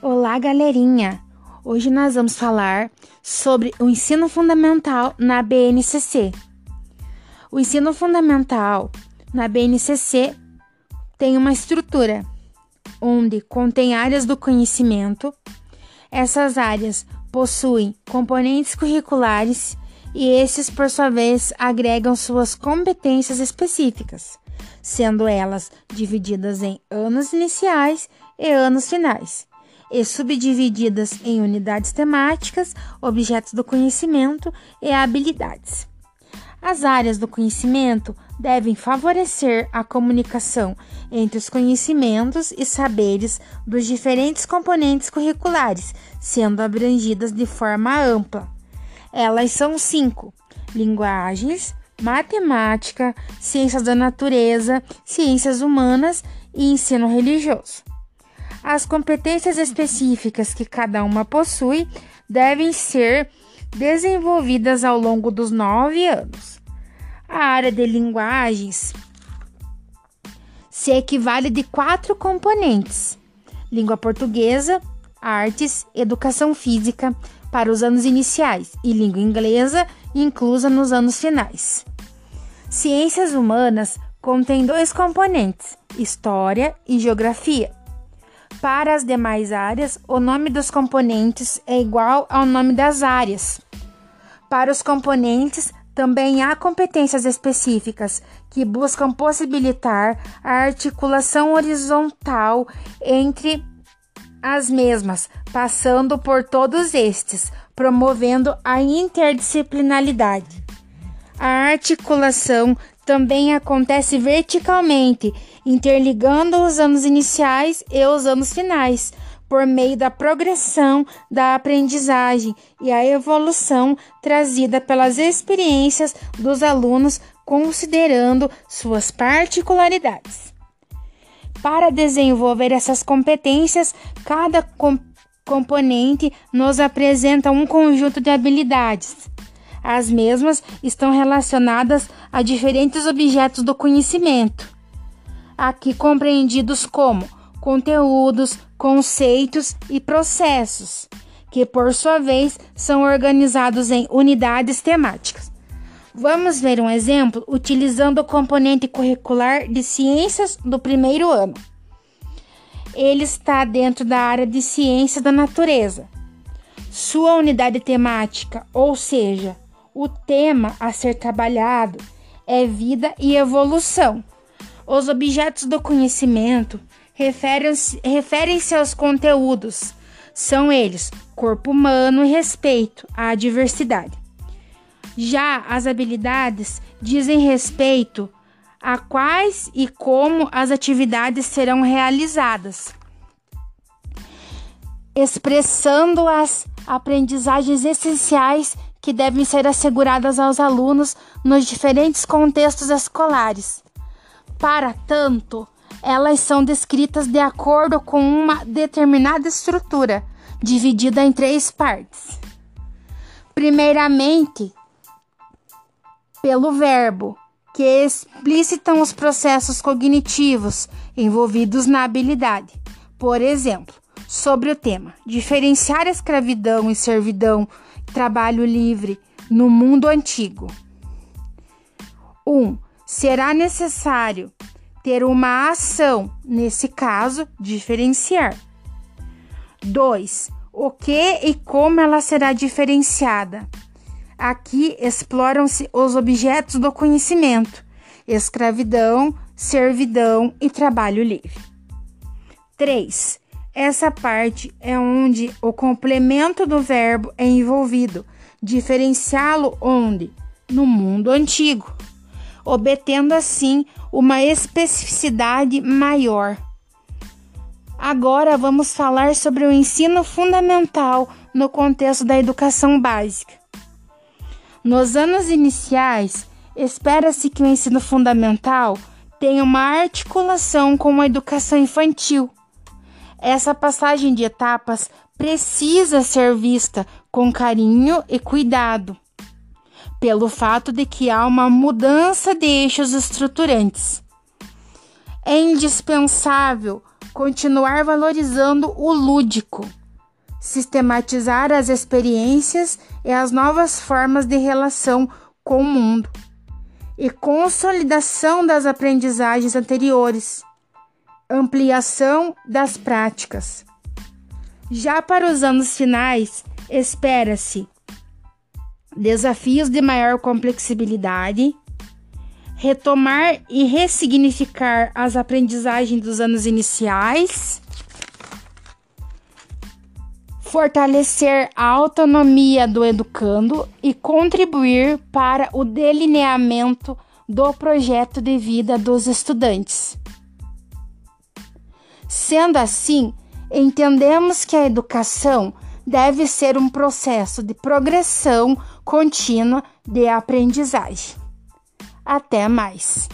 Olá, galerinha! Hoje nós vamos falar sobre o ensino fundamental na BNCC. O ensino fundamental na BNCC tem uma estrutura onde contém áreas do conhecimento. Essas áreas possuem componentes curriculares e esses, por sua vez, agregam suas competências específicas, sendo elas divididas em anos iniciais e anos finais e subdivididas em unidades temáticas, objetos do conhecimento e habilidades. As áreas do conhecimento devem favorecer a comunicação entre os conhecimentos e saberes dos diferentes componentes curriculares, sendo abrangidas de forma ampla. Elas são cinco: linguagens, matemática, ciências da natureza, ciências humanas e ensino religioso. As competências específicas que cada uma possui devem ser desenvolvidas ao longo dos nove anos. A área de linguagens se equivale de quatro componentes: língua portuguesa, artes, educação física para os anos iniciais e língua inglesa inclusa nos anos finais. Ciências humanas contém dois componentes: história e geografia. Para as demais áreas, o nome dos componentes é igual ao nome das áreas. Para os componentes, também há competências específicas que buscam possibilitar a articulação horizontal entre as mesmas, passando por todos estes, promovendo a interdisciplinaridade. A articulação também acontece verticalmente, interligando os anos iniciais e os anos finais, por meio da progressão da aprendizagem e a evolução trazida pelas experiências dos alunos, considerando suas particularidades. Para desenvolver essas competências, cada com componente nos apresenta um conjunto de habilidades as mesmas estão relacionadas a diferentes objetos do conhecimento, aqui compreendidos como conteúdos, conceitos e processos, que por sua vez são organizados em unidades temáticas. Vamos ver um exemplo utilizando o componente curricular de ciências do primeiro ano. Ele está dentro da área de ciência da natureza. Sua unidade temática, ou seja, o tema a ser trabalhado é vida e evolução. Os objetos do conhecimento referem-se referem aos conteúdos. São eles corpo humano e respeito à diversidade. Já as habilidades dizem respeito a quais e como as atividades serão realizadas, expressando as aprendizagens essenciais que devem ser asseguradas aos alunos nos diferentes contextos escolares. Para tanto, elas são descritas de acordo com uma determinada estrutura, dividida em três partes. Primeiramente, pelo verbo, que explicitam os processos cognitivos envolvidos na habilidade. Por exemplo, sobre o tema diferenciar escravidão e servidão trabalho livre no mundo antigo. 1. Um, será necessário ter uma ação, nesse caso, diferenciar. 2. O que e como ela será diferenciada. Aqui exploram-se os objetos do conhecimento: escravidão, servidão e trabalho livre. 3. Essa parte é onde o complemento do verbo é envolvido, diferenciá-lo onde? No mundo antigo, obtendo assim uma especificidade maior. Agora vamos falar sobre o ensino fundamental no contexto da educação básica. Nos anos iniciais, espera-se que o ensino fundamental tenha uma articulação com a educação infantil essa passagem de etapas precisa ser vista com carinho e cuidado, pelo fato de que há uma mudança de eixos estruturantes. É indispensável continuar valorizando o lúdico, sistematizar as experiências e as novas formas de relação com o mundo e consolidação das aprendizagens anteriores, ampliação das práticas. Já para os anos finais, espera-se desafios de maior complexibilidade, retomar e ressignificar as aprendizagens dos anos iniciais, fortalecer a autonomia do educando e contribuir para o delineamento do projeto de vida dos estudantes. Sendo assim, entendemos que a educação deve ser um processo de progressão contínua de aprendizagem. Até mais!